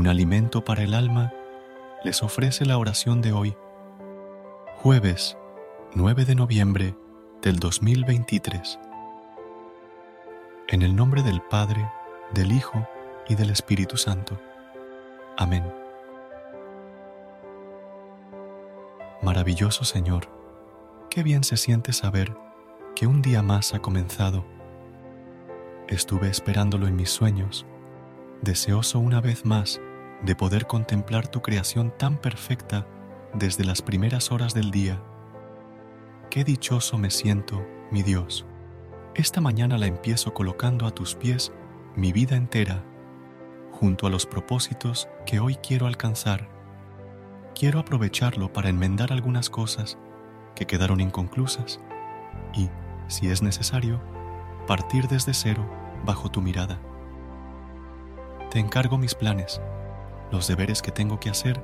Un alimento para el alma, les ofrece la oración de hoy, jueves 9 de noviembre del 2023. En el nombre del Padre, del Hijo y del Espíritu Santo. Amén. Maravilloso Señor, qué bien se siente saber que un día más ha comenzado. Estuve esperándolo en mis sueños deseoso una vez más de poder contemplar tu creación tan perfecta desde las primeras horas del día. Qué dichoso me siento, mi Dios. Esta mañana la empiezo colocando a tus pies mi vida entera, junto a los propósitos que hoy quiero alcanzar. Quiero aprovecharlo para enmendar algunas cosas que quedaron inconclusas y, si es necesario, partir desde cero bajo tu mirada. Te encargo mis planes, los deberes que tengo que hacer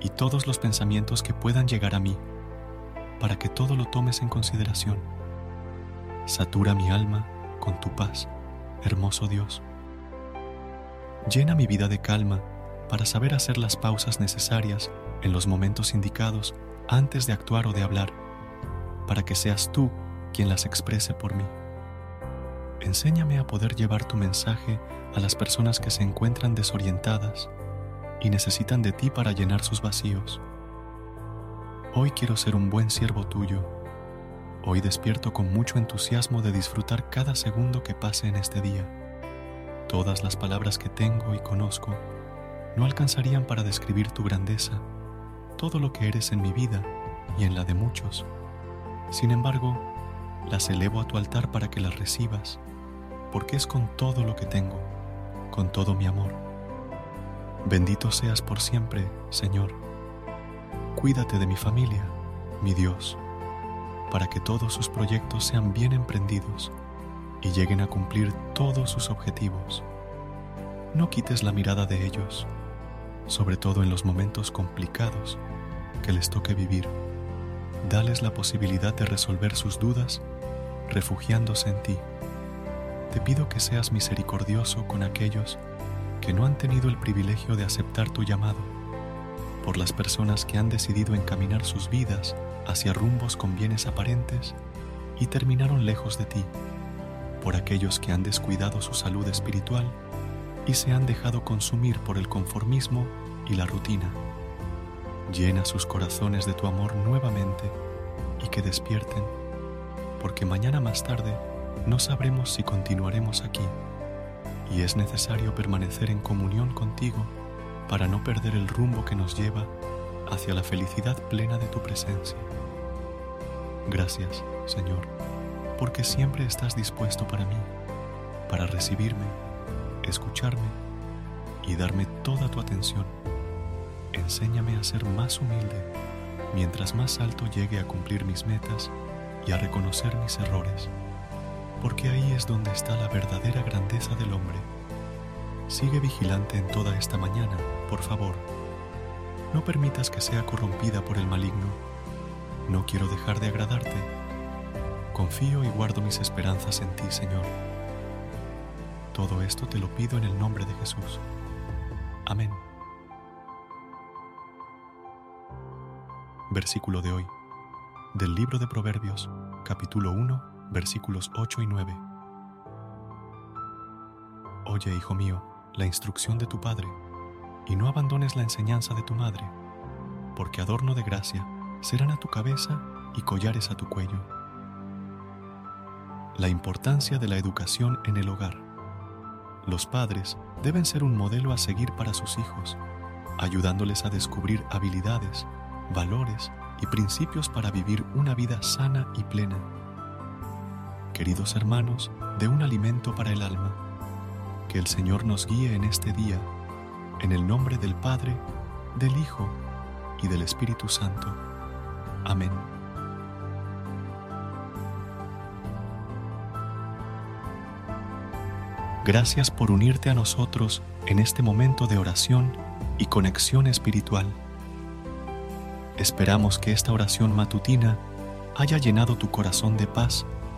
y todos los pensamientos que puedan llegar a mí, para que todo lo tomes en consideración. Satura mi alma con tu paz, hermoso Dios. Llena mi vida de calma para saber hacer las pausas necesarias en los momentos indicados antes de actuar o de hablar, para que seas tú quien las exprese por mí. Enséñame a poder llevar tu mensaje a las personas que se encuentran desorientadas y necesitan de ti para llenar sus vacíos. Hoy quiero ser un buen siervo tuyo. Hoy despierto con mucho entusiasmo de disfrutar cada segundo que pase en este día. Todas las palabras que tengo y conozco no alcanzarían para describir tu grandeza, todo lo que eres en mi vida y en la de muchos. Sin embargo, las elevo a tu altar para que las recibas, porque es con todo lo que tengo con todo mi amor. Bendito seas por siempre, Señor. Cuídate de mi familia, mi Dios, para que todos sus proyectos sean bien emprendidos y lleguen a cumplir todos sus objetivos. No quites la mirada de ellos, sobre todo en los momentos complicados que les toque vivir. Dales la posibilidad de resolver sus dudas refugiándose en ti te pido que seas misericordioso con aquellos que no han tenido el privilegio de aceptar tu llamado, por las personas que han decidido encaminar sus vidas hacia rumbos con bienes aparentes y terminaron lejos de ti, por aquellos que han descuidado su salud espiritual y se han dejado consumir por el conformismo y la rutina. Llena sus corazones de tu amor nuevamente y que despierten, porque mañana más tarde no sabremos si continuaremos aquí y es necesario permanecer en comunión contigo para no perder el rumbo que nos lleva hacia la felicidad plena de tu presencia. Gracias, Señor, porque siempre estás dispuesto para mí, para recibirme, escucharme y darme toda tu atención. Enséñame a ser más humilde mientras más alto llegue a cumplir mis metas y a reconocer mis errores porque ahí es donde está la verdadera grandeza del hombre. Sigue vigilante en toda esta mañana, por favor. No permitas que sea corrompida por el maligno. No quiero dejar de agradarte. Confío y guardo mis esperanzas en ti, Señor. Todo esto te lo pido en el nombre de Jesús. Amén. Versículo de hoy. del libro de Proverbios, capítulo 1, versículos 8 y 9. Oye, hijo mío, la instrucción de tu padre, y no abandones la enseñanza de tu madre, porque adorno de gracia serán a tu cabeza y collares a tu cuello. La importancia de la educación en el hogar. Los padres deben ser un modelo a seguir para sus hijos, ayudándoles a descubrir habilidades, valores y principios para vivir una vida sana y plena. Queridos hermanos, de un alimento para el alma, que el Señor nos guíe en este día, en el nombre del Padre, del Hijo y del Espíritu Santo. Amén. Gracias por unirte a nosotros en este momento de oración y conexión espiritual. Esperamos que esta oración matutina haya llenado tu corazón de paz